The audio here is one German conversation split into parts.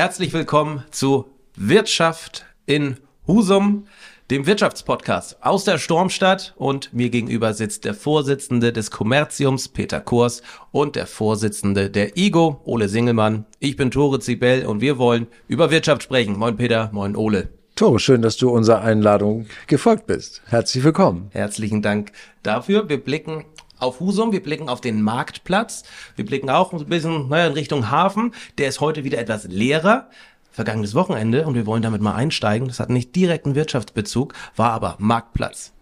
Herzlich willkommen zu Wirtschaft in Husum, dem Wirtschaftspodcast aus der Sturmstadt. Und mir gegenüber sitzt der Vorsitzende des Kommerziums, Peter Kurs, und der Vorsitzende der IGO, Ole Singelmann. Ich bin Tore Zibel und wir wollen über Wirtschaft sprechen. Moin Peter, moin Ole. Tore, schön, dass du unserer Einladung gefolgt bist. Herzlich willkommen. Herzlichen Dank dafür. Wir blicken auf Husum, wir blicken auf den Marktplatz, wir blicken auch ein bisschen naja, in Richtung Hafen. Der ist heute wieder etwas leerer. Vergangenes Wochenende, und wir wollen damit mal einsteigen, das hat nicht direkten Wirtschaftsbezug, war aber Marktplatz,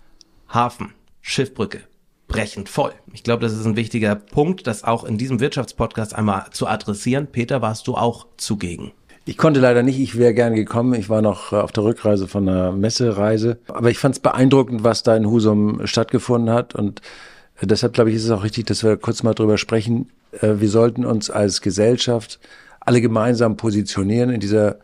Hafen, Schiffbrücke, brechend voll. Ich glaube, das ist ein wichtiger Punkt, das auch in diesem Wirtschaftspodcast einmal zu adressieren. Peter, warst du auch zugegen? Ich konnte leider nicht, ich wäre gern gekommen. Ich war noch auf der Rückreise von einer Messereise. Aber ich fand es beeindruckend, was da in Husum stattgefunden hat. Und Deshalb glaube ich, ist es auch richtig, dass wir kurz mal drüber sprechen. Äh, wir sollten uns als Gesellschaft alle gemeinsam positionieren in dieser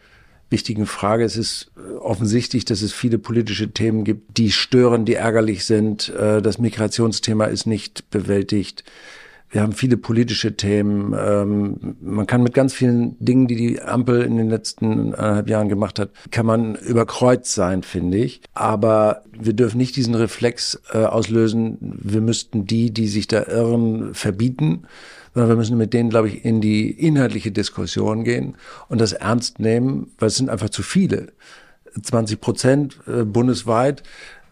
wichtigen Frage. Es ist äh, offensichtlich, dass es viele politische Themen gibt, die stören, die ärgerlich sind. Äh, das Migrationsthema ist nicht bewältigt. Wir haben viele politische Themen. Ähm, man kann mit ganz vielen Dingen, die die Ampel in den letzten eineinhalb Jahren gemacht hat, kann man überkreuzt sein, finde ich. Aber wir dürfen nicht diesen Reflex äh, auslösen. Wir müssten die, die sich da irren, verbieten sondern wir müssen mit denen, glaube ich, in die inhaltliche Diskussion gehen und das ernst nehmen, weil es sind einfach zu viele. 20 Prozent äh, bundesweit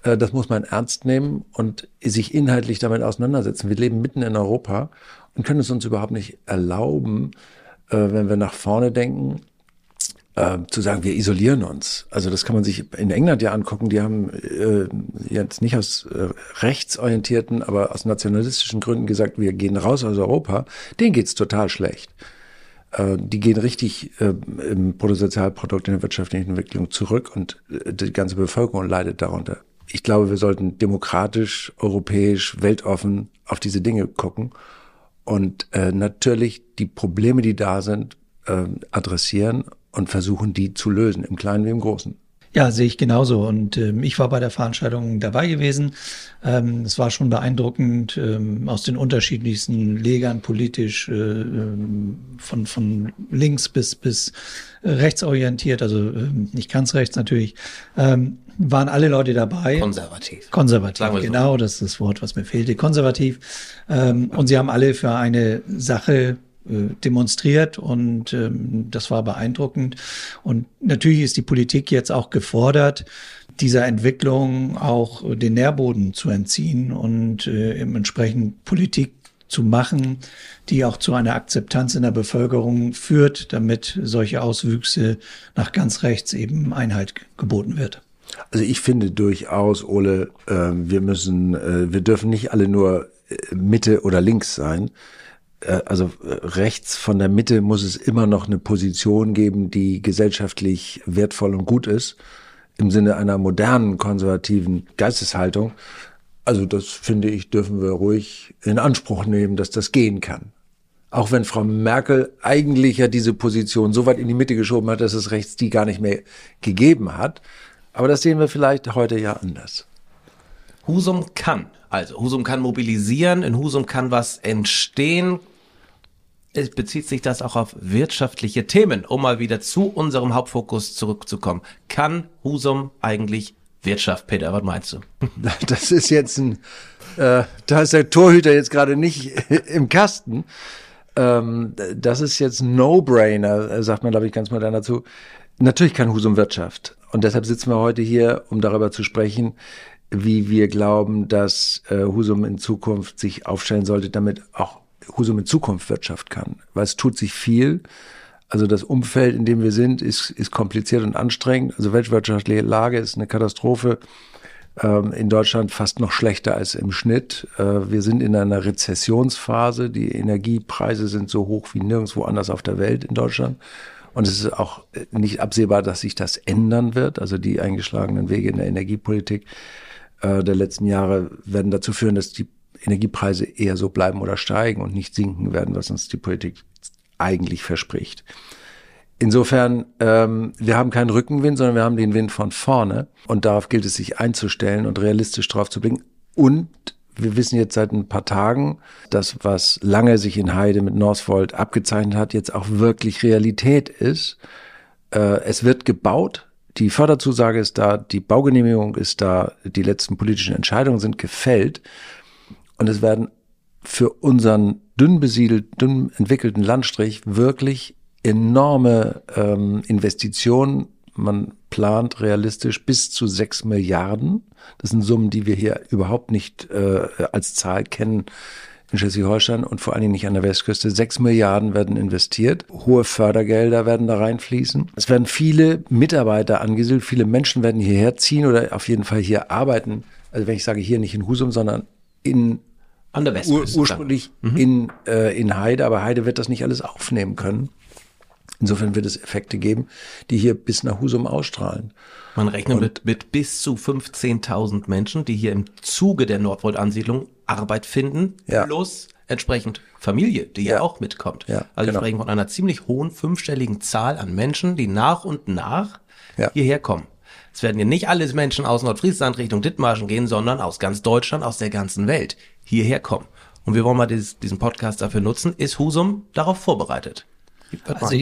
das muss man ernst nehmen und sich inhaltlich damit auseinandersetzen. Wir leben mitten in Europa und können es uns überhaupt nicht erlauben, äh, wenn wir nach vorne denken, äh, zu sagen, wir isolieren uns. Also das kann man sich in England ja angucken. Die haben äh, jetzt nicht aus äh, rechtsorientierten, aber aus nationalistischen Gründen gesagt, wir gehen raus aus Europa. Denen geht's total schlecht. Äh, die gehen richtig äh, im Bruttosozialprodukt in der wirtschaftlichen Entwicklung zurück und äh, die ganze Bevölkerung leidet darunter ich glaube, wir sollten demokratisch, europäisch, weltoffen auf diese Dinge gucken und äh, natürlich die Probleme, die da sind, äh, adressieren und versuchen, die zu lösen, im Kleinen wie im Großen. Ja, sehe ich genauso. Und ähm, ich war bei der Veranstaltung dabei gewesen. Ähm, es war schon beeindruckend ähm, aus den unterschiedlichsten Legern politisch, äh, ähm, von, von links bis, bis rechts orientiert, also äh, nicht ganz rechts natürlich. Ähm, waren alle Leute dabei. Konservativ. Konservativ, genau, das ist das Wort, was mir fehlte. Konservativ. Ähm, und sie haben alle für eine Sache demonstriert und ähm, das war beeindruckend. Und natürlich ist die Politik jetzt auch gefordert, dieser Entwicklung auch den Nährboden zu entziehen und äh, entsprechend Politik zu machen, die auch zu einer Akzeptanz in der Bevölkerung führt, damit solche Auswüchse nach ganz rechts eben Einhalt geboten wird. Also ich finde durchaus, Ole, äh, wir müssen, äh, wir dürfen nicht alle nur äh, Mitte oder links sein. Äh, also äh, rechts von der Mitte muss es immer noch eine Position geben, die gesellschaftlich wertvoll und gut ist, im Sinne einer modernen konservativen Geisteshaltung. Also das finde ich, dürfen wir ruhig in Anspruch nehmen, dass das gehen kann. Auch wenn Frau Merkel eigentlich ja diese Position so weit in die Mitte geschoben hat, dass es rechts die gar nicht mehr gegeben hat. Aber das sehen wir vielleicht heute ja anders. Husum kann. Also Husum kann mobilisieren, in Husum kann was entstehen, es bezieht sich das auch auf wirtschaftliche Themen, um mal wieder zu unserem Hauptfokus zurückzukommen. Kann Husum eigentlich Wirtschaft, Peter? Was meinst du? Das ist jetzt ein, äh, da ist der Torhüter jetzt gerade nicht im Kasten. Ähm, das ist jetzt ein No-Brainer, sagt man, glaube ich, ganz modern dazu. Natürlich kann Husum Wirtschaft. Und deshalb sitzen wir heute hier, um darüber zu sprechen, wie wir glauben, dass äh, Husum in Zukunft sich aufstellen sollte, damit auch Husum in Zukunft Wirtschaft kann. Weil es tut sich viel. Also das Umfeld, in dem wir sind, ist, ist kompliziert und anstrengend. Also weltwirtschaftliche Lage ist eine Katastrophe. Ähm, in Deutschland fast noch schlechter als im Schnitt. Äh, wir sind in einer Rezessionsphase. Die Energiepreise sind so hoch wie nirgendwo anders auf der Welt in Deutschland. Und es ist auch nicht absehbar, dass sich das ändern wird. Also die eingeschlagenen Wege in der Energiepolitik äh, der letzten Jahre werden dazu führen, dass die Energiepreise eher so bleiben oder steigen und nicht sinken werden, was uns die Politik eigentlich verspricht. Insofern, ähm, wir haben keinen Rückenwind, sondern wir haben den Wind von vorne und darauf gilt es sich einzustellen und realistisch drauf zu blicken. Und wir wissen jetzt seit ein paar Tagen, dass was lange sich in Heide mit Northvolt abgezeichnet hat, jetzt auch wirklich Realität ist. Äh, es wird gebaut. Die Förderzusage ist da, die Baugenehmigung ist da, die letzten politischen Entscheidungen sind gefällt. Und es werden für unseren dünn besiedelt, dünn entwickelten Landstrich wirklich enorme ähm, Investitionen. Man plant realistisch bis zu sechs Milliarden. Das sind Summen, die wir hier überhaupt nicht äh, als Zahl kennen in Schleswig-Holstein und vor allen Dingen nicht an der Westküste. Sechs Milliarden werden investiert. Hohe Fördergelder werden da reinfließen. Es werden viele Mitarbeiter angesiedelt. Viele Menschen werden hierher ziehen oder auf jeden Fall hier arbeiten. Also wenn ich sage hier nicht in Husum, sondern in an der Westküste. Ur ursprünglich mhm. in, äh, in Heide, aber Heide wird das nicht alles aufnehmen können. Insofern wird es Effekte geben, die hier bis nach Husum ausstrahlen. Man rechnet mit, mit bis zu 15.000 Menschen, die hier im Zuge der Nordwold-Ansiedlung Arbeit finden, ja. plus entsprechend Familie, die ja, auch mitkommt. Ja, also genau. wir sprechen von einer ziemlich hohen fünfstelligen Zahl an Menschen, die nach und nach ja. hierher kommen. Es werden ja nicht alle Menschen aus Nordfriesland Richtung Dithmarschen gehen, sondern aus ganz Deutschland, aus der ganzen Welt hierher kommen. Und wir wollen mal dieses, diesen Podcast dafür nutzen. Ist Husum darauf vorbereitet? Also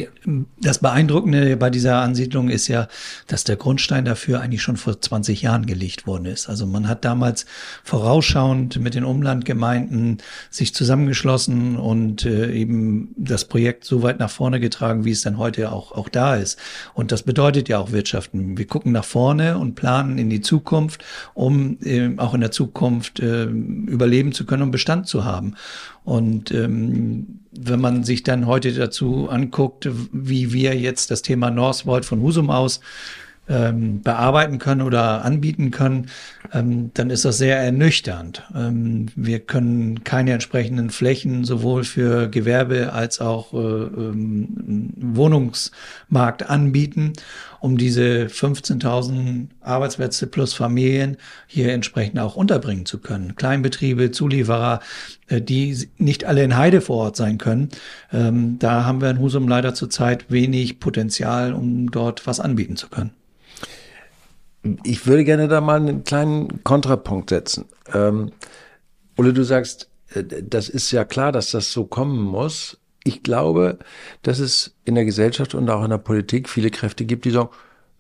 das Beeindruckende bei dieser Ansiedlung ist ja, dass der Grundstein dafür eigentlich schon vor 20 Jahren gelegt worden ist. Also man hat damals vorausschauend mit den Umlandgemeinden sich zusammengeschlossen und äh, eben das Projekt so weit nach vorne getragen, wie es dann heute auch, auch da ist. Und das bedeutet ja auch Wirtschaften. Wir gucken nach vorne und planen in die Zukunft, um äh, auch in der Zukunft äh, überleben zu können und Bestand zu haben. Und ähm, wenn man sich dann heute dazu anguckt, wie wir jetzt das Thema Northvolt von Husum aus ähm, bearbeiten können oder anbieten können, ähm, dann ist das sehr ernüchternd. Ähm, wir können keine entsprechenden Flächen sowohl für Gewerbe als auch äh, ähm, Wohnungsmarkt anbieten, um diese 15.000 Arbeitsplätze plus Familien hier entsprechend auch unterbringen zu können. Kleinbetriebe, Zulieferer, äh, die nicht alle in Heide vor Ort sein können. Ähm, da haben wir in Husum leider zurzeit wenig Potenzial, um dort was anbieten zu können. Ich würde gerne da mal einen kleinen Kontrapunkt setzen. Ähm, Ole, du sagst, äh, das ist ja klar, dass das so kommen muss. Ich glaube, dass es in der Gesellschaft und auch in der Politik viele Kräfte gibt, die sagen,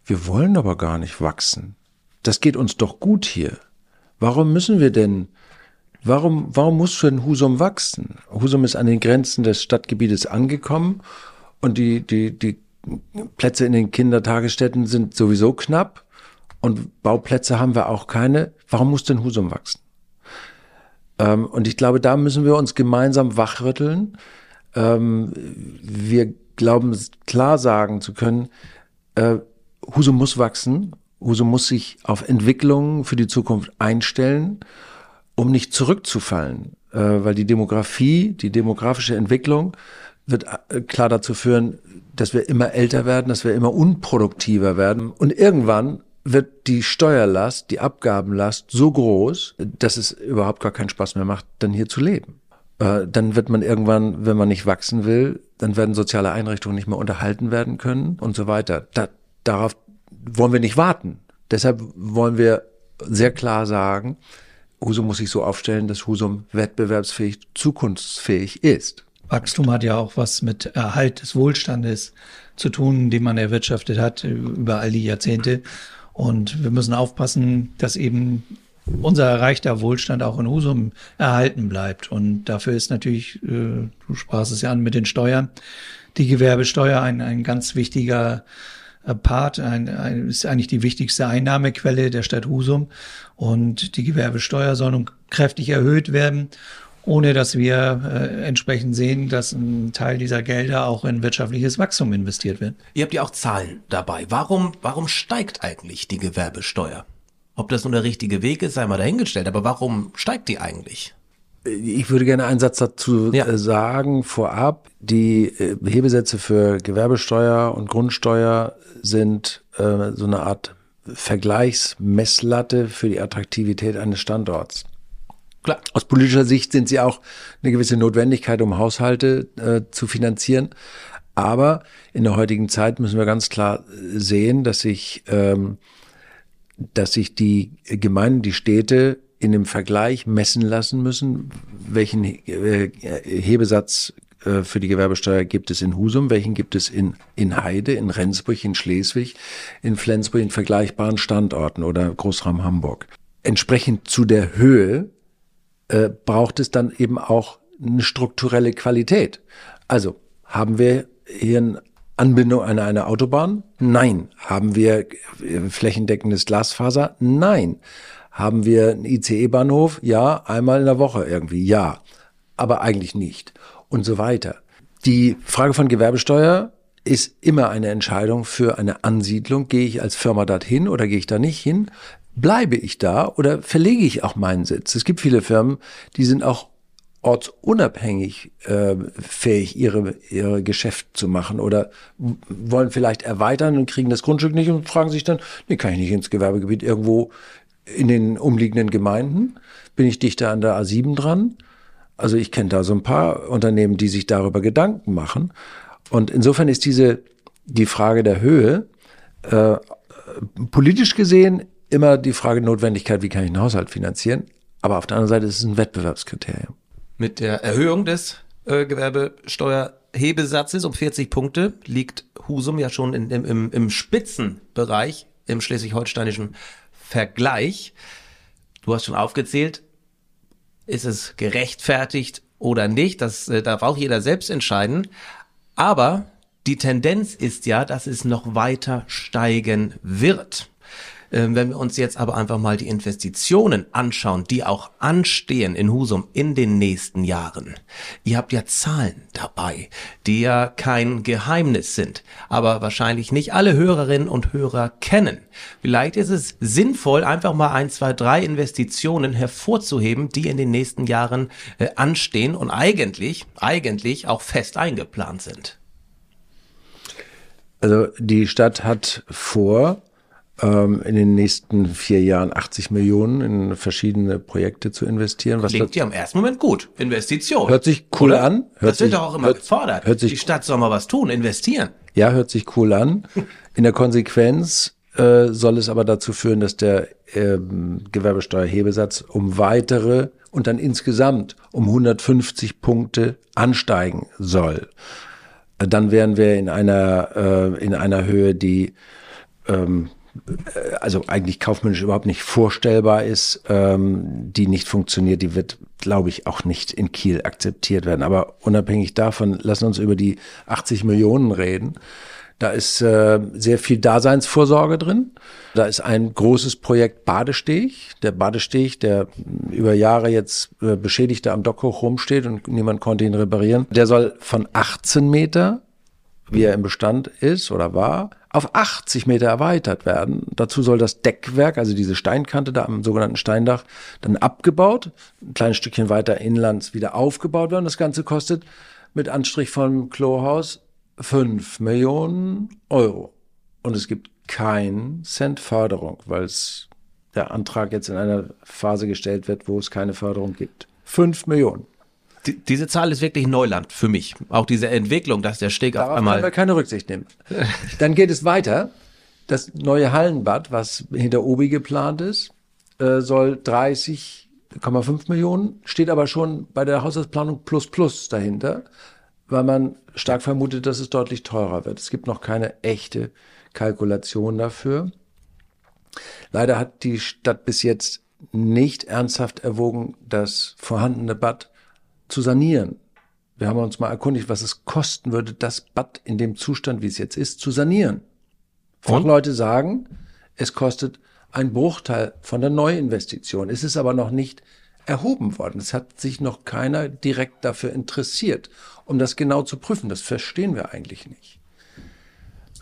wir wollen aber gar nicht wachsen. Das geht uns doch gut hier. Warum müssen wir denn, warum, warum muss denn Husum wachsen? Husum ist an den Grenzen des Stadtgebietes angekommen und die, die, die Plätze in den Kindertagesstätten sind sowieso knapp und Bauplätze haben wir auch keine. Warum muss denn Husum wachsen? Ähm, und ich glaube, da müssen wir uns gemeinsam wachrütteln. Ähm, wir glauben, klar sagen zu können, äh, Husum muss wachsen. Husum muss sich auf Entwicklungen für die Zukunft einstellen, um nicht zurückzufallen. Äh, weil die Demografie, die demografische Entwicklung wird äh, klar dazu führen, dass wir immer älter werden, dass wir immer unproduktiver werden. Und irgendwann wird die Steuerlast, die Abgabenlast so groß, dass es überhaupt gar keinen Spaß mehr macht, dann hier zu leben. Äh, dann wird man irgendwann, wenn man nicht wachsen will, dann werden soziale Einrichtungen nicht mehr unterhalten werden können und so weiter. Da, darauf wollen wir nicht warten. Deshalb wollen wir sehr klar sagen, Husum muss sich so aufstellen, dass Husum wettbewerbsfähig, zukunftsfähig ist. Wachstum hat ja auch was mit Erhalt des Wohlstandes zu tun, den man erwirtschaftet hat über all die Jahrzehnte. Und wir müssen aufpassen, dass eben unser erreichter Wohlstand auch in Husum erhalten bleibt. Und dafür ist natürlich, äh, du sprachst es ja an mit den Steuern, die Gewerbesteuer ein, ein ganz wichtiger äh, Part, ein, ein, ist eigentlich die wichtigste Einnahmequelle der Stadt Husum. Und die Gewerbesteuer soll nun kräftig erhöht werden ohne dass wir äh, entsprechend sehen, dass ein Teil dieser Gelder auch in wirtschaftliches Wachstum investiert wird. Ihr habt ja auch Zahlen dabei. Warum, warum steigt eigentlich die Gewerbesteuer? Ob das nun der richtige Weg ist, sei mal dahingestellt, aber warum steigt die eigentlich? Ich würde gerne einen Satz dazu ja. Äh, sagen vorab. Die äh, Hebesätze für Gewerbesteuer und Grundsteuer sind äh, so eine Art Vergleichsmesslatte für die Attraktivität eines Standorts. Klar. Aus politischer Sicht sind sie auch eine gewisse Notwendigkeit, um Haushalte äh, zu finanzieren. Aber in der heutigen Zeit müssen wir ganz klar sehen, dass sich, ähm, dass sich die Gemeinden, die Städte in dem Vergleich messen lassen müssen, welchen äh, Hebesatz äh, für die Gewerbesteuer gibt es in Husum, welchen gibt es in, in Heide, in Rendsburg, in Schleswig, in Flensburg, in vergleichbaren Standorten oder Großraum Hamburg. Entsprechend zu der Höhe äh, braucht es dann eben auch eine strukturelle Qualität. Also haben wir hier eine Anbindung an eine Autobahn? Nein. Haben wir flächendeckendes Glasfaser? Nein. Haben wir einen ICE-Bahnhof? Ja, einmal in der Woche irgendwie, ja. Aber eigentlich nicht. Und so weiter. Die Frage von Gewerbesteuer ist immer eine Entscheidung für eine Ansiedlung. Gehe ich als Firma dorthin oder gehe ich da nicht hin? Bleibe ich da oder verlege ich auch meinen Sitz? Es gibt viele Firmen, die sind auch ortsunabhängig äh, fähig, ihre, ihre Geschäft zu machen oder wollen vielleicht erweitern und kriegen das Grundstück nicht und fragen sich dann, nee, kann ich nicht ins Gewerbegebiet irgendwo in den umliegenden Gemeinden? Bin ich dichter an der A7 dran? Also ich kenne da so ein paar Unternehmen, die sich darüber Gedanken machen. Und insofern ist diese, die Frage der Höhe, äh, politisch gesehen immer die Frage Notwendigkeit, wie kann ich einen Haushalt finanzieren? Aber auf der anderen Seite ist es ein Wettbewerbskriterium. Mit der Erhöhung des äh, Gewerbesteuerhebesatzes um 40 Punkte liegt Husum ja schon in, im, im Spitzenbereich im schleswig-holsteinischen Vergleich. Du hast schon aufgezählt, ist es gerechtfertigt oder nicht? Das äh, darf auch jeder selbst entscheiden. Aber die Tendenz ist ja, dass es noch weiter steigen wird. Ähm, wenn wir uns jetzt aber einfach mal die Investitionen anschauen, die auch anstehen in Husum in den nächsten Jahren. Ihr habt ja Zahlen dabei, die ja kein Geheimnis sind, aber wahrscheinlich nicht alle Hörerinnen und Hörer kennen. Vielleicht ist es sinnvoll, einfach mal ein, zwei, drei Investitionen hervorzuheben, die in den nächsten Jahren äh, anstehen und eigentlich, eigentlich auch fest eingeplant sind. Also die Stadt hat vor, ähm, in den nächsten vier Jahren 80 Millionen in verschiedene Projekte zu investieren. Was Klingt ja im ersten Moment gut. Investition. Hört sich cool Oder? an. Hört das wird doch auch immer hört, gefordert. Hört sich, Die Stadt soll mal was tun, investieren. Ja, hört sich cool an. In der Konsequenz äh, soll es aber dazu führen, dass der ähm, Gewerbesteuerhebesatz um weitere und dann insgesamt um 150 Punkte ansteigen soll. Dann wären wir in einer, äh, in einer Höhe, die ähm, äh, also eigentlich kaufmännisch überhaupt nicht vorstellbar ist, ähm, die nicht funktioniert, die wird, glaube ich, auch nicht in Kiel akzeptiert werden. Aber unabhängig davon, lassen uns über die 80 Millionen reden. Da ist äh, sehr viel Daseinsvorsorge drin. Da ist ein großes Projekt Badesteg. Der Badesteg, der über Jahre jetzt äh, Beschädigte am Dockhoch rumsteht und niemand konnte ihn reparieren. Der soll von 18 Meter, wie er im Bestand ist oder war, auf 80 Meter erweitert werden. Dazu soll das Deckwerk, also diese Steinkante da am sogenannten Steindach, dann abgebaut, ein kleines Stückchen weiter inlands wieder aufgebaut werden. Das Ganze kostet mit Anstrich vom Klohaus 5 Millionen Euro. Und es gibt keinen Cent Förderung, weil es der Antrag jetzt in einer Phase gestellt wird, wo es keine Förderung gibt. 5 Millionen. Die, diese Zahl ist wirklich Neuland für mich. Auch diese Entwicklung, dass der Steg Darauf auf einmal. Können wir keine Rücksicht nehmen. Dann geht es weiter. Das neue Hallenbad, was hinter Obi geplant ist, äh, soll 30,5 Millionen, steht aber schon bei der Haushaltsplanung plus plus dahinter, weil man stark vermutet, dass es deutlich teurer wird. Es gibt noch keine echte Kalkulation dafür. Leider hat die Stadt bis jetzt nicht ernsthaft erwogen, das vorhandene Bad zu sanieren. Wir haben uns mal erkundigt, was es kosten würde, das Bad in dem Zustand, wie es jetzt ist, zu sanieren. Fachleute sagen, es kostet ein Bruchteil von der Neuinvestition. Es ist aber noch nicht erhoben worden. Es hat sich noch keiner direkt dafür interessiert, um das genau zu prüfen. Das verstehen wir eigentlich nicht.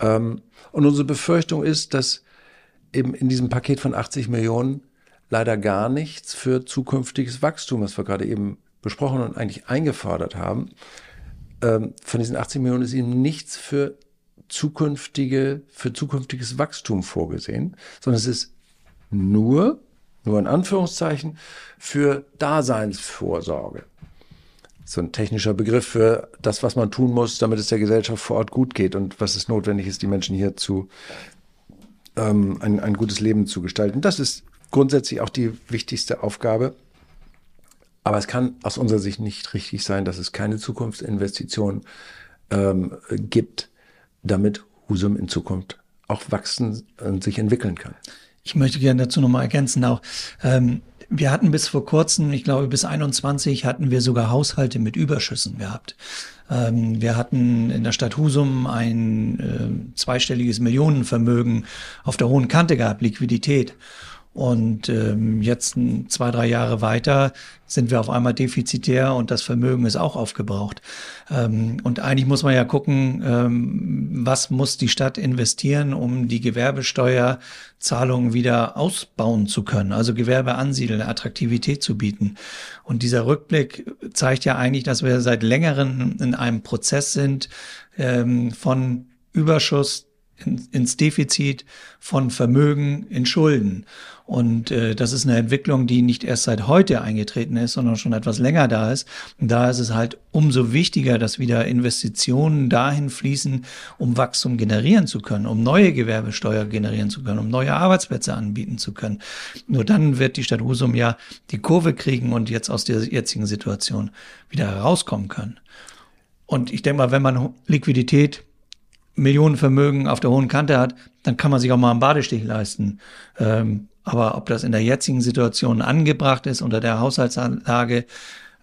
Ähm, und unsere Befürchtung ist, dass eben in diesem Paket von 80 Millionen leider gar nichts für zukünftiges Wachstum, was wir gerade eben besprochen und eigentlich eingefordert haben, ähm, von diesen 80 Millionen ist eben nichts für zukünftige, für zukünftiges Wachstum vorgesehen, sondern es ist nur, nur in Anführungszeichen, für Daseinsvorsorge. So ein technischer Begriff für das, was man tun muss, damit es der Gesellschaft vor Ort gut geht und was es notwendig ist, die Menschen hier zu ähm, ein, ein gutes Leben zu gestalten. Das ist grundsätzlich auch die wichtigste Aufgabe Aber es kann aus unserer Sicht nicht richtig sein, dass es keine Zukunftsinvestitionen ähm, gibt, damit Husum in Zukunft auch wachsen und sich entwickeln kann. Ich möchte gerne dazu nochmal ergänzen auch. Ähm, wir hatten bis vor kurzem, ich glaube bis 21, hatten wir sogar Haushalte mit Überschüssen gehabt. Ähm, wir hatten in der Stadt Husum ein äh, zweistelliges Millionenvermögen auf der hohen Kante gehabt, Liquidität. Und ähm, jetzt zwei, drei Jahre weiter sind wir auf einmal defizitär und das Vermögen ist auch aufgebraucht. Ähm, und eigentlich muss man ja gucken, ähm, was muss die Stadt investieren, um die Gewerbesteuerzahlungen wieder ausbauen zu können, also Gewerbe ansiedeln, Attraktivität zu bieten. Und dieser Rückblick zeigt ja eigentlich, dass wir seit längerem in einem Prozess sind ähm, von Überschuss ins Defizit von Vermögen in Schulden. Und äh, das ist eine Entwicklung, die nicht erst seit heute eingetreten ist, sondern schon etwas länger da ist. Und da ist es halt umso wichtiger, dass wieder Investitionen dahin fließen, um Wachstum generieren zu können, um neue Gewerbesteuer generieren zu können, um neue Arbeitsplätze anbieten zu können. Nur dann wird die Stadt Husum ja die Kurve kriegen und jetzt aus der jetzigen Situation wieder herauskommen können. Und ich denke mal, wenn man Liquidität Millionenvermögen auf der hohen Kante hat, dann kann man sich auch mal einen Badestich leisten. Ähm, aber ob das in der jetzigen Situation angebracht ist unter der Haushaltsanlage,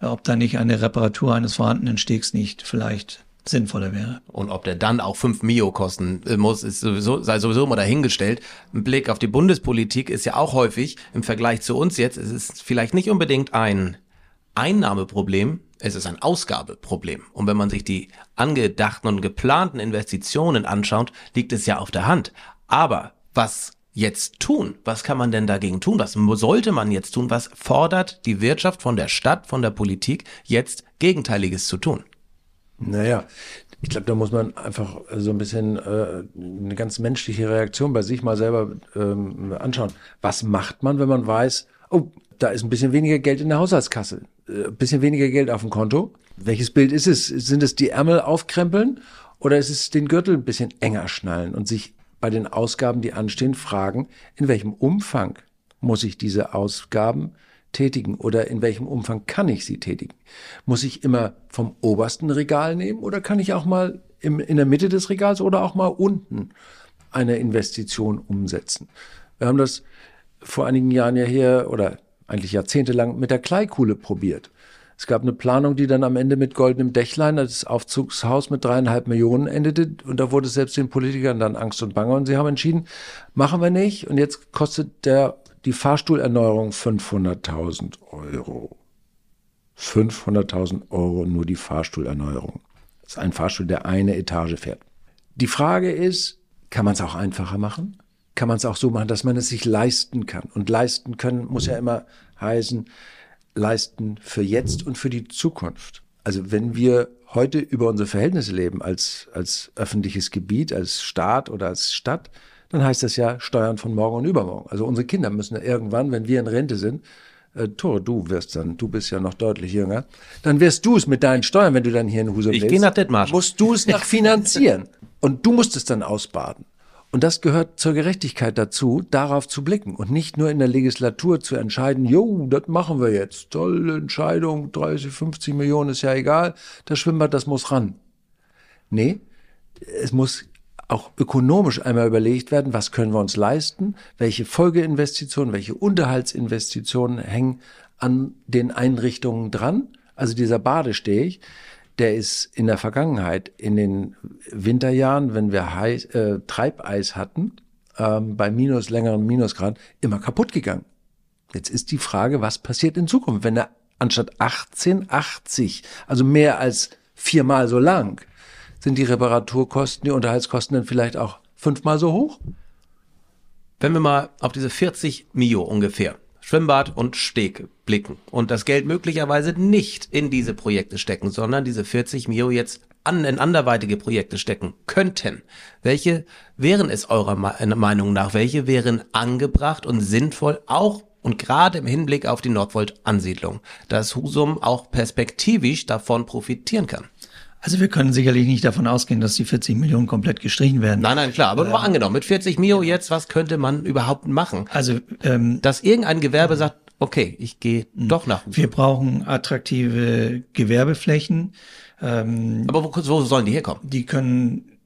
äh, ob da nicht eine Reparatur eines vorhandenen Stegs nicht vielleicht sinnvoller wäre. Und ob der dann auch fünf Mio kosten äh, muss, ist sowieso, sei sowieso immer dahingestellt. Ein Blick auf die Bundespolitik ist ja auch häufig im Vergleich zu uns jetzt, es ist vielleicht nicht unbedingt ein Einnahmeproblem, es ist ein Ausgabeproblem. Und wenn man sich die angedachten und geplanten Investitionen anschaut, liegt es ja auf der Hand. Aber was jetzt tun? Was kann man denn dagegen tun? Was sollte man jetzt tun? Was fordert die Wirtschaft von der Stadt, von der Politik jetzt Gegenteiliges zu tun? Naja, ich glaube, da muss man einfach so ein bisschen äh, eine ganz menschliche Reaktion bei sich mal selber ähm, anschauen. Was macht man, wenn man weiß, oh, da ist ein bisschen weniger Geld in der Haushaltskasse, äh, bisschen weniger Geld auf dem Konto. Welches Bild ist es? Sind es die Ärmel aufkrempeln oder ist es den Gürtel ein bisschen enger schnallen und sich bei den Ausgaben, die anstehen, fragen, in welchem Umfang muss ich diese Ausgaben tätigen oder in welchem Umfang kann ich sie tätigen? Muss ich immer vom obersten Regal nehmen oder kann ich auch mal im, in der Mitte des Regals oder auch mal unten eine Investition umsetzen? Wir haben das vor einigen Jahren ja hier oder eigentlich jahrzehntelang mit der Kleikuhle probiert. Es gab eine Planung, die dann am Ende mit goldenem Dächlein, das Aufzugshaus mit dreieinhalb Millionen endete. Und da wurde selbst den Politikern dann Angst und Bange. Und sie haben entschieden, machen wir nicht. Und jetzt kostet der, die Fahrstuhlerneuerung 500.000 Euro. 500.000 Euro nur die Fahrstuhlerneuerung. Das ist ein Fahrstuhl, der eine Etage fährt. Die Frage ist, kann man es auch einfacher machen? Kann man es auch so machen, dass man es sich leisten kann. Und leisten können muss ja immer heißen, leisten für jetzt und für die Zukunft. Also wenn wir heute über unsere Verhältnisse leben als, als öffentliches Gebiet, als Staat oder als Stadt, dann heißt das ja Steuern von morgen und übermorgen. Also unsere Kinder müssen ja irgendwann, wenn wir in Rente sind, äh, Tore, du wirst dann, du bist ja noch deutlich jünger, dann wirst du es mit deinen Steuern, wenn du dann hier in Husum ich gehe nach Dithmarschen. musst du es nach finanzieren. und du musst es dann ausbaden. Und das gehört zur Gerechtigkeit dazu, darauf zu blicken und nicht nur in der Legislatur zu entscheiden, jo, das machen wir jetzt. Tolle Entscheidung, 30, 50 Millionen ist ja egal, das Schwimmbad, das muss ran. Nee, es muss auch ökonomisch einmal überlegt werden, was können wir uns leisten, welche Folgeinvestitionen, welche Unterhaltsinvestitionen hängen an den Einrichtungen dran. Also dieser Badesteg, der ist in der Vergangenheit, in den Winterjahren, wenn wir heiß, äh, Treibeis hatten, ähm, bei minus längeren Minusgrad, immer kaputt gegangen. Jetzt ist die Frage, was passiert in Zukunft, wenn er anstatt 1880, also mehr als viermal so lang, sind die Reparaturkosten, die Unterhaltskosten dann vielleicht auch fünfmal so hoch? Wenn wir mal auf diese 40 Mio ungefähr Schwimmbad und Steg blicken und das Geld möglicherweise nicht in diese Projekte stecken, sondern diese 40 Mio jetzt an, in anderweitige Projekte stecken könnten. Welche wären es eurer Meinung nach? Welche wären angebracht und sinnvoll auch und gerade im Hinblick auf die Nordvolt-Ansiedlung, dass Husum auch perspektivisch davon profitieren kann? Also wir können sicherlich nicht davon ausgehen, dass die 40 Millionen komplett gestrichen werden. Nein, nein, klar. Aber nur ähm, angenommen, mit 40 Mio jetzt, was könnte man überhaupt machen? Also, ähm, dass irgendein Gewerbe sagt, okay, ich gehe mhm. doch nach. Wir brauchen attraktive Gewerbeflächen. Ähm, Aber wo, wo sollen die herkommen? Die können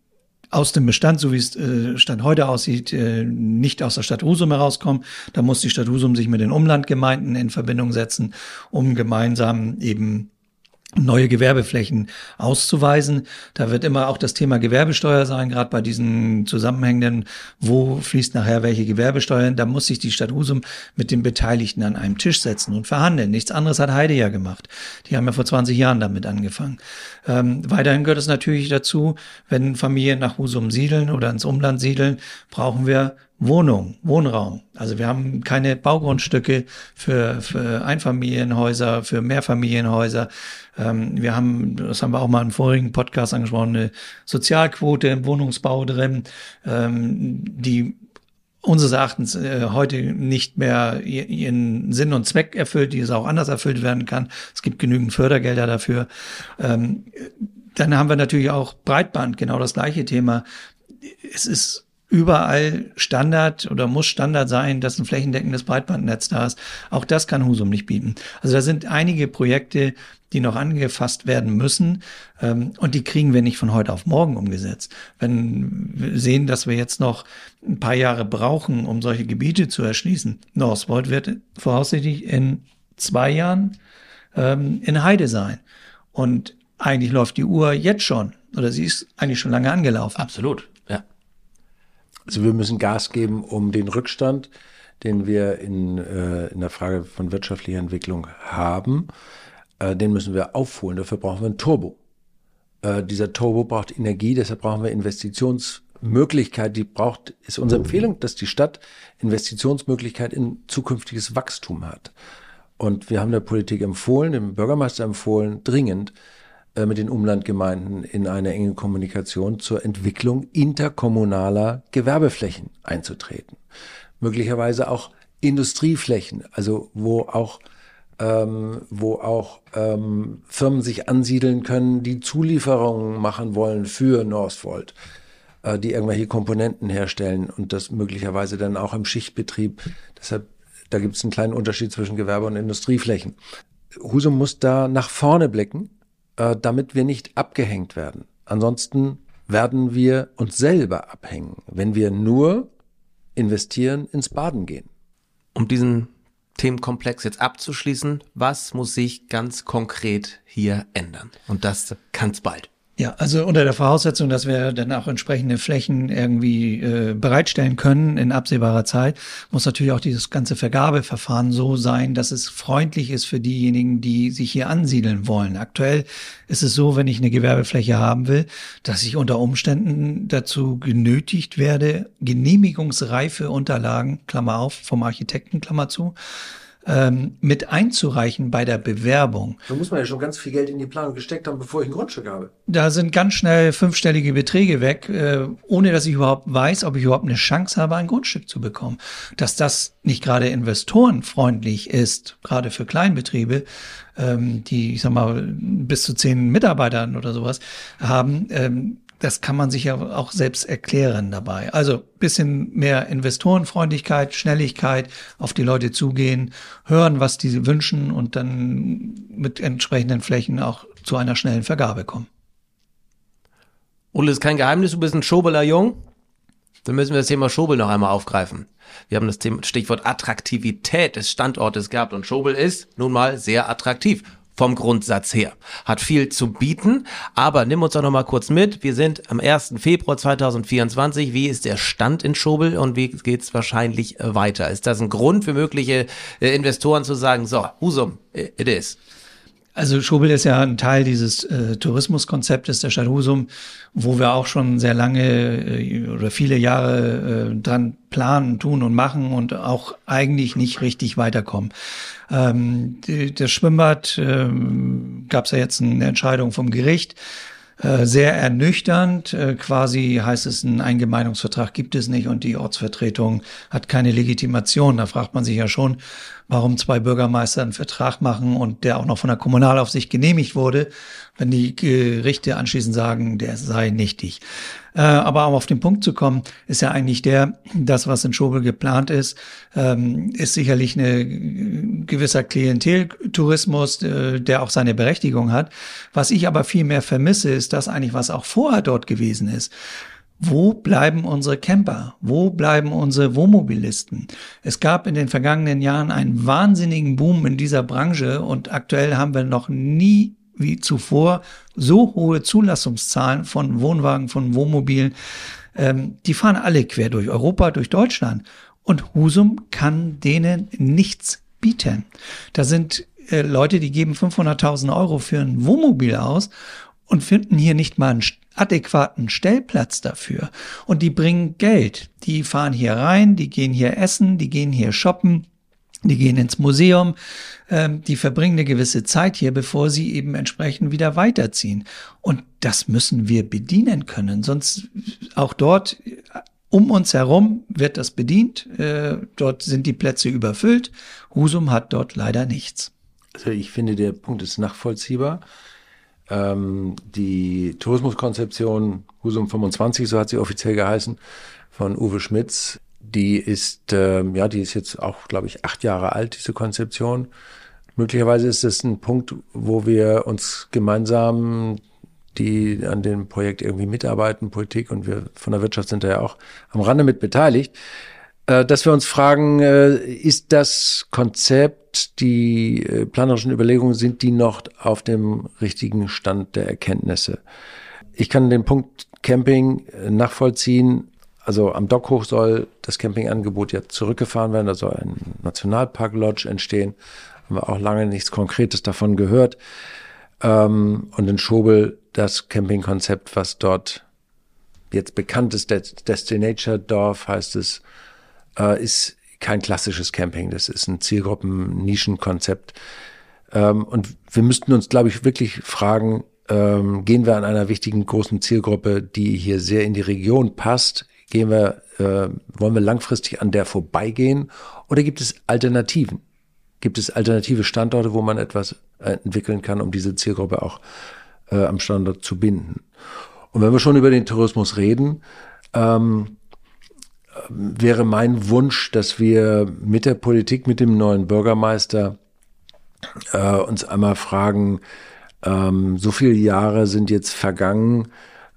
aus dem Bestand, so wie es äh, Stand heute aussieht, äh, nicht aus der Stadt Husum herauskommen. Da muss die Stadt Husum sich mit den Umlandgemeinden in Verbindung setzen, um gemeinsam eben neue Gewerbeflächen auszuweisen. Da wird immer auch das Thema Gewerbesteuer sein, gerade bei diesen Zusammenhängen, wo fließt nachher welche Gewerbesteuern. Da muss sich die Stadt Husum mit den Beteiligten an einem Tisch setzen und verhandeln. Nichts anderes hat Heide ja gemacht. Die haben ja vor 20 Jahren damit angefangen. Ähm, weiterhin gehört es natürlich dazu, wenn Familien nach Husum siedeln oder ins Umland siedeln, brauchen wir Wohnung, Wohnraum. Also wir haben keine Baugrundstücke für, für Einfamilienhäuser, für Mehrfamilienhäuser. Ähm, wir haben, das haben wir auch mal im vorigen Podcast angesprochen, eine Sozialquote im Wohnungsbau drin, ähm, die unseres Erachtens äh, heute nicht mehr ihren Sinn und Zweck erfüllt, die es auch anders erfüllt werden kann. Es gibt genügend Fördergelder dafür. Ähm, dann haben wir natürlich auch Breitband, genau das gleiche Thema. Es ist überall Standard oder muss Standard sein, dass ein flächendeckendes Breitbandnetz da ist. Auch das kann Husum nicht bieten. Also da sind einige Projekte, die noch angefasst werden müssen. Ähm, und die kriegen wir nicht von heute auf morgen umgesetzt. Wenn wir sehen, dass wir jetzt noch ein paar Jahre brauchen, um solche Gebiete zu erschließen. Northvolt wird voraussichtlich in zwei Jahren ähm, in Heide sein. Und eigentlich läuft die Uhr jetzt schon. Oder sie ist eigentlich schon lange angelaufen. Absolut. Also wir müssen Gas geben, um den Rückstand, den wir in, äh, in der Frage von wirtschaftlicher Entwicklung haben, äh, den müssen wir aufholen. Dafür brauchen wir ein Turbo. Äh, dieser Turbo braucht Energie, deshalb brauchen wir Investitionsmöglichkeit. Die braucht, ist unsere Empfehlung, dass die Stadt Investitionsmöglichkeit in zukünftiges Wachstum hat. Und wir haben der Politik empfohlen, dem Bürgermeister empfohlen, dringend, äh, mit den Umlandgemeinden in eine enge Kommunikation zur Entwicklung interkommunaler Gewerbeflächen einzutreten. Möglicherweise auch Industrieflächen, also wo auch ähm, wo auch ähm, Firmen sich ansiedeln können, die Zulieferungen machen wollen für Northvolt, äh, die irgendwelche Komponenten herstellen und das möglicherweise dann auch im Schichtbetrieb. Deshalb, da gibt es einen kleinen Unterschied zwischen Gewerbe- und Industrieflächen. Husum muss da nach vorne blicken äh, damit wir nicht abgehängt werden. Ansonsten werden wir uns selber abhängen, wenn wir nur investieren, ins Baden gehen. Um diesen Themenkomplex jetzt abzuschließen, was muss sich ganz konkret hier ändern? Und das es bald. Ja, also unter der Voraussetzung, dass wir dann auch entsprechende Flächen irgendwie äh, bereitstellen können in absehbarer Zeit, muss natürlich auch dieses ganze Vergabeverfahren so sein, dass es freundlich ist für diejenigen, die sich hier ansiedeln wollen. Aktuell ist es so, wenn ich eine Gewerbefläche haben will, dass ich unter Umständen dazu genötigt werde, genehmigungsreife Unterlagen, Klammer auf, vom Architekten, Klammer zu, ähm, mit einzureichen bei der Bewerbung. Da muss man ja schon ganz viel Geld in die Planung gesteckt haben, bevor ich ein Grundstück habe. Da sind ganz schnell fünfstellige Beträge weg, äh, ohne dass ich überhaupt weiß, ob ich überhaupt eine Chance habe, ein Grundstück zu bekommen. Dass das nicht gerade investorenfreundlich ist, gerade für Kleinbetriebe, ähm, die, ich sag mal, bis zu zehn Mitarbeitern oder sowas haben, ähm, das kann man sich ja auch selbst erklären dabei. Also bisschen mehr Investorenfreundlichkeit, Schnelligkeit, auf die Leute zugehen, hören, was die wünschen und dann mit entsprechenden Flächen auch zu einer schnellen Vergabe kommen. Ulle, ist kein Geheimnis, du bist ein Schobeler Jung. Dann müssen wir das Thema Schobel noch einmal aufgreifen. Wir haben das Thema, Stichwort Attraktivität des Standortes gehabt und Schobel ist nun mal sehr attraktiv vom Grundsatz her. Hat viel zu bieten, aber nimm uns doch noch mal kurz mit. Wir sind am 1. Februar 2024. Wie ist der Stand in Schobel und wie geht's wahrscheinlich weiter? Ist das ein Grund für mögliche äh, Investoren zu sagen, so, Husum, it is? Also Schobel ist ja ein Teil dieses äh, Tourismuskonzeptes der Stadt Husum, wo wir auch schon sehr lange äh, oder viele Jahre äh, dran planen, tun und machen und auch eigentlich nicht richtig weiterkommen. Ähm, die, das Schwimmbad ähm, gab es ja jetzt eine Entscheidung vom Gericht, sehr ernüchternd. Äh, quasi heißt es, ein Eingemeindungsvertrag gibt es nicht und die Ortsvertretung hat keine Legitimation. Da fragt man sich ja schon, warum zwei Bürgermeister einen Vertrag machen und der auch noch von der Kommunalaufsicht genehmigt wurde, wenn die Gerichte anschließend sagen, der sei nichtig. Äh, aber um auf den Punkt zu kommen, ist ja eigentlich der, das, was in Schobel geplant ist, ähm, ist sicherlich eine gewisser Klienteltourismus, äh, der auch seine Berechtigung hat. Was ich aber viel mehr vermisse, ist das eigentlich, was auch vorher dort gewesen ist. Wo bleiben unsere Camper? Wo bleiben unsere Wohnmobilisten? Es gab in den vergangenen Jahren einen wahnsinnigen Boom in dieser Branche und aktuell haben wir noch nie wie zuvor so hohe Zulassungszahlen von Wohnwagen, von Wohnmobilen. Ähm, die fahren alle quer durch Europa, durch Deutschland. Und Husum kann denen nichts bieten. Da sind äh, Leute, die geben 500.000 Euro für ein Wohnmobil aus und finden hier nicht mal einen adäquaten Stellplatz dafür. Und die bringen Geld. Die fahren hier rein, die gehen hier essen, die gehen hier shoppen, die gehen ins Museum, ähm, die verbringen eine gewisse Zeit hier, bevor sie eben entsprechend wieder weiterziehen. Und das müssen wir bedienen können. Sonst auch dort um uns herum wird das bedient. Äh, dort sind die Plätze überfüllt. Husum hat dort leider nichts. Also ich finde, der Punkt ist nachvollziehbar. Ähm, die Tourismuskonzeption Husum 25, so hat sie offiziell geheißen, von Uwe Schmitz, die ist, ähm, ja, die ist jetzt auch, glaube ich, acht Jahre alt, diese Konzeption. Möglicherweise ist es ein Punkt, wo wir uns gemeinsam die an dem Projekt irgendwie mitarbeiten, Politik und wir von der Wirtschaft sind da ja auch am Rande mit beteiligt, äh, dass wir uns fragen, äh, ist das Konzept, die äh, planerischen Überlegungen, sind die noch auf dem richtigen Stand der Erkenntnisse? Ich kann den Punkt Camping nachvollziehen. Also am Dockhoch soll das Campingangebot ja zurückgefahren werden, da soll ein Nationalpark-Lodge entstehen. Haben wir auch lange nichts Konkretes davon gehört. Ähm, und in Schobel das Campingkonzept, was dort jetzt bekannt ist, Destination Dorf heißt es, äh, ist kein klassisches Camping. Das ist ein Zielgruppen-Nischenkonzept. Ähm, und wir müssten uns, glaube ich, wirklich fragen, ähm, gehen wir an einer wichtigen großen Zielgruppe, die hier sehr in die Region passt, gehen wir, äh, wollen wir langfristig an der vorbeigehen oder gibt es Alternativen? Gibt es alternative Standorte, wo man etwas äh, entwickeln kann, um diese Zielgruppe auch äh, am Standort zu binden? Und wenn wir schon über den Tourismus reden, ähm, wäre mein Wunsch, dass wir mit der Politik, mit dem neuen Bürgermeister äh, uns einmal fragen, ähm, so viele Jahre sind jetzt vergangen,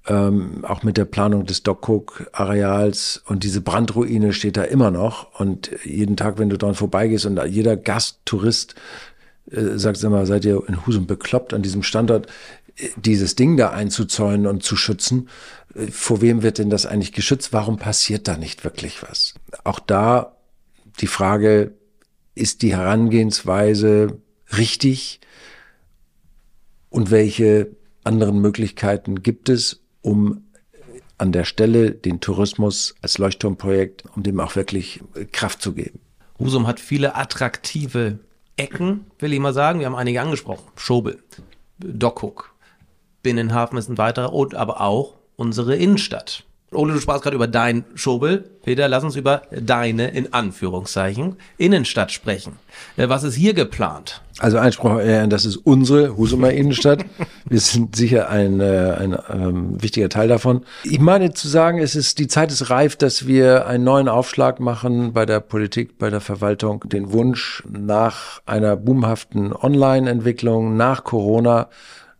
ähm, auch mit der Planung des Dockhook-Areals und diese Brandruine steht da immer noch und jeden Tag, wenn du dran vorbeigehst und jeder Gast, Tourist äh, sagt immer, seid ihr in Husum bekloppt an diesem Standort, äh, dieses Ding da einzuzäunen und zu schützen. Äh, vor wem wird denn das eigentlich geschützt? Warum passiert da nicht wirklich was? Auch da die Frage, ist die Herangehensweise richtig und welche anderen Möglichkeiten gibt es, um an der Stelle den Tourismus als Leuchtturmprojekt, um dem auch wirklich Kraft zu geben. Husum hat viele attraktive Ecken, will ich mal sagen. Wir haben einige angesprochen. Schobel, Dockhook, Binnenhafen ist ein weiterer und aber auch unsere Innenstadt. Ole, du sprachst gerade über dein Schobel. Peter, lass uns über deine, in Anführungszeichen, Innenstadt sprechen. Äh, was ist hier geplant? Also Einspruch, äh, das ist unsere Husumer Innenstadt. Wir sind sicher ein, äh, ein ähm, wichtiger Teil davon. Ich meine zu sagen, es ist, die Zeit ist reif, dass wir einen neuen Aufschlag machen bei der Politik, bei der Verwaltung. Den Wunsch nach einer boomhaften Online-Entwicklung, nach Corona,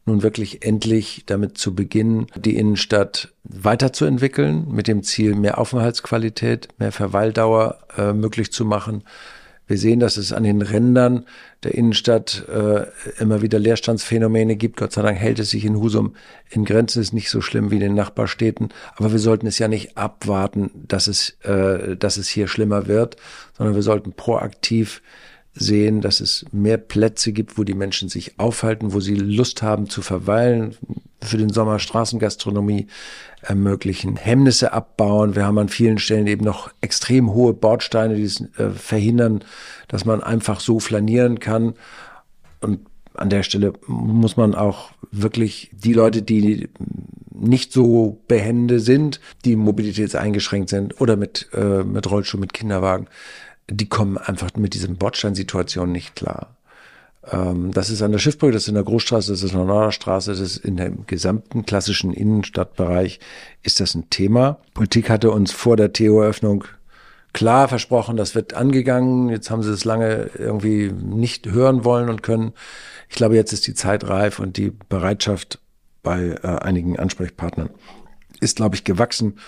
nun wirklich endlich damit zu beginnen, die Innenstadt weiterzuentwickeln, mit dem Ziel, mehr Aufenthaltsqualität, mehr Verweildauer äh, möglich zu machen. Wir sehen, dass es an den Rändern der Innenstadt äh, immer wieder Leerstandsphänomene gibt. Gott sei Dank hält es sich in Husum in Grenzen, ist nicht so schlimm wie in den Nachbarstädten. Aber wir sollten es ja nicht abwarten, dass es, äh, dass es hier schlimmer wird, sondern wir sollten proaktiv sehen, dass es mehr Plätze gibt, wo die Menschen sich aufhalten, wo sie Lust haben zu verweilen, für den Sommer Straßengastronomie ermöglichen, Hemmnisse abbauen. Wir haben an vielen Stellen eben noch extrem hohe Bordsteine, die es äh, verhindern, dass man einfach so flanieren kann. Und an der Stelle muss man auch wirklich die Leute, die nicht so behende sind, die mobilitätseingeschränkt sind oder mit, äh, mit Rollstuhl, mit Kinderwagen, die kommen einfach mit diesen Bordsteinsituationen nicht klar. Ähm, das ist an der Schiffbrücke, das ist in der Großstraße, das ist in der Norderstraße, das ist in dem gesamten klassischen Innenstadtbereich ist das ein Thema. Politik hatte uns vor der TO-Öffnung klar versprochen, das wird angegangen. Jetzt haben sie es lange irgendwie nicht hören wollen und können. Ich glaube, jetzt ist die Zeit reif und die Bereitschaft bei äh, einigen Ansprechpartnern ist, glaube ich, gewachsen.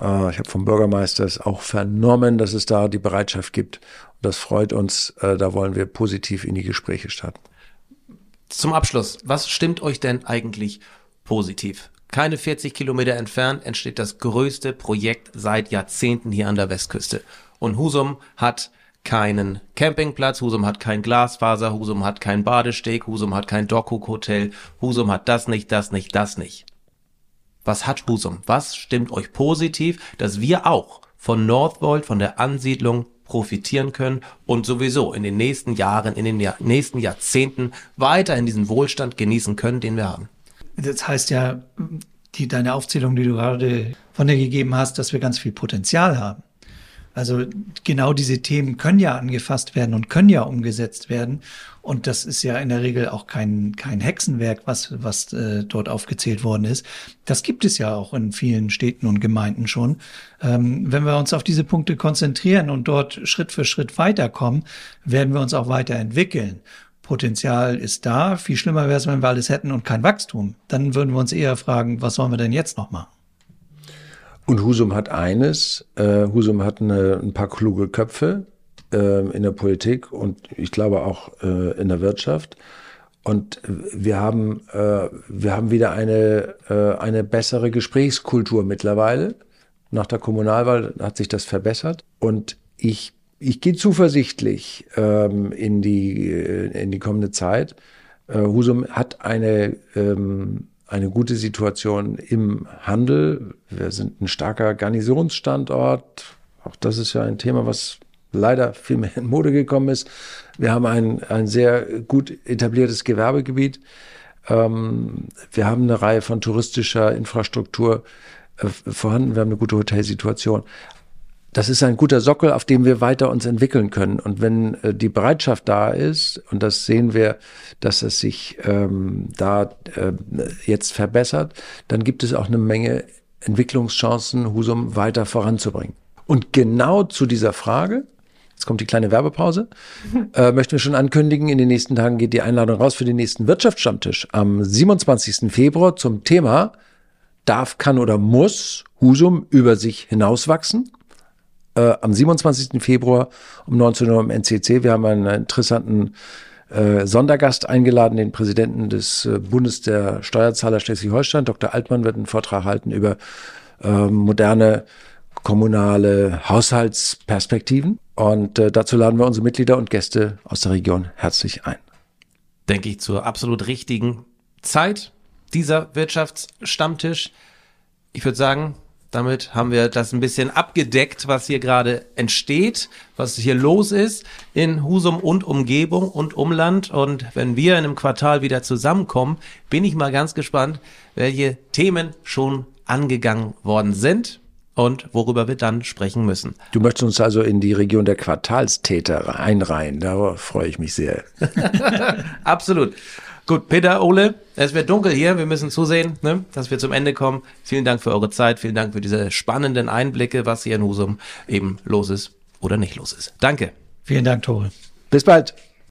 Äh, ich habe vom Bürgermeister auch vernommen, dass es da die Bereitschaft gibt. Das freut uns. Äh, da wollen wir positiv in die Gespräche starten. Zum Abschluss, was stimmt euch denn eigentlich positiv? Keine 40 Kilometer entfernt entsteht das größte Projekt seit Jahrzehnten hier an der Westküste. Und Husum hat keinen Campingplatz, Husum hat kein Glasfaser, Husum hat kein Badesteg, Husum hat kein Dockhook-Hotel, Husum hat das nicht, das nicht, das nicht. Was hat Husum? Was stimmt euch positiv, dass wir auch von Northvolt, von der Ansiedlung profitieren können und sowieso in den nächsten Jahren, in den Jahr nächsten Jahrzehnten weiterhin diesen Wohlstand genießen können, den wir haben? Das heißt ja, die, deine Aufzählung, die du gerade von dir gegeben hast, dass wir ganz viel Potenzial haben. Also genau diese Themen können ja angefasst werden und können ja umgesetzt werden. Und das ist ja in der Regel auch kein, kein Hexenwerk, was, was äh, dort aufgezählt worden ist. Das gibt es ja auch in vielen Städten und Gemeinden schon. Ähm, wenn wir uns auf diese Punkte konzentrieren und dort Schritt für Schritt weiterkommen, werden wir uns auch weiterentwickeln. Potenzial ist da. Viel schlimmer wäre es, wenn wir alles hätten und kein Wachstum. Dann würden wir uns eher fragen, was sollen wir denn jetzt noch machen? Und Husum hat eines, äh, Husum hat eine, ein paar kluge Köpfe äh, in der Politik und ich glaube auch äh, in der Wirtschaft. Und wir haben, äh, wir haben wieder eine, äh, eine bessere Gesprächskultur mittlerweile. Nach der Kommunalwahl hat sich das verbessert. Und ich ich gehe zuversichtlich ähm, in, die, äh, in die kommende Zeit. Husum hat eine, ähm, eine gute Situation im Handel. Wir sind ein starker Garnisonsstandort. Auch das ist ja ein Thema, was leider viel mehr in Mode gekommen ist. Wir haben ein, ein sehr gut etabliertes Gewerbegebiet. Ähm, wir haben eine Reihe von touristischer Infrastruktur äh, vorhanden. Wir haben eine gute Hotelsituation das ist ein guter Sockel, auf dem wir weiter uns entwickeln können. Und wenn äh, die Bereitschaft da ist, und das sehen wir, dass es sich ähm, da äh, jetzt verbessert, dann gibt es auch eine Menge Entwicklungschancen, Husum weiter voranzubringen. Und genau zu dieser Frage, jetzt kommt die kleine Werbepause, äh, möchten wir schon ankündigen, in den nächsten Tagen geht die Einladung raus für den nächsten Wirtschaftsstammtisch am 27. Februar zum Thema darf, kann oder muss Husum über sich hinauswachsen? Äh, am 27. Februar um 19 Uhr im NCC. Wir haben einen interessanten äh, Sondergast eingeladen, den Präsidenten des äh, Bundes der Steuerzahler Schleswig-Holstein. Dr. Altmann wird einen Vortrag halten über äh, moderne kommunale Haushaltsperspektiven. Und äh, dazu laden wir unsere Mitglieder und Gäste aus der Region herzlich ein. Denke ich zur absolut richtigen Zeit dieser Wirtschaftsstammtisch. Ich würde sagen, damit haben wir das ein bisschen abgedeckt, was hier gerade entsteht, was hier los ist in Husum und Umgebung und Umland. Und wenn wir in einem Quartal wieder zusammenkommen, bin ich mal ganz gespannt, welche Themen schon angegangen worden sind und worüber wir dann sprechen müssen. Du möchtest uns also in die Region der Quartalstäter einreihen. Darauf freue ich mich sehr. Absolut. Gut, Peter, Ole, es wird dunkel hier. Wir müssen zusehen, ne, dass wir zum Ende kommen. Vielen Dank für eure Zeit. Vielen Dank für diese spannenden Einblicke, was hier in Husum eben los ist oder nicht los ist. Danke. Vielen Dank, Tore. Bis bald.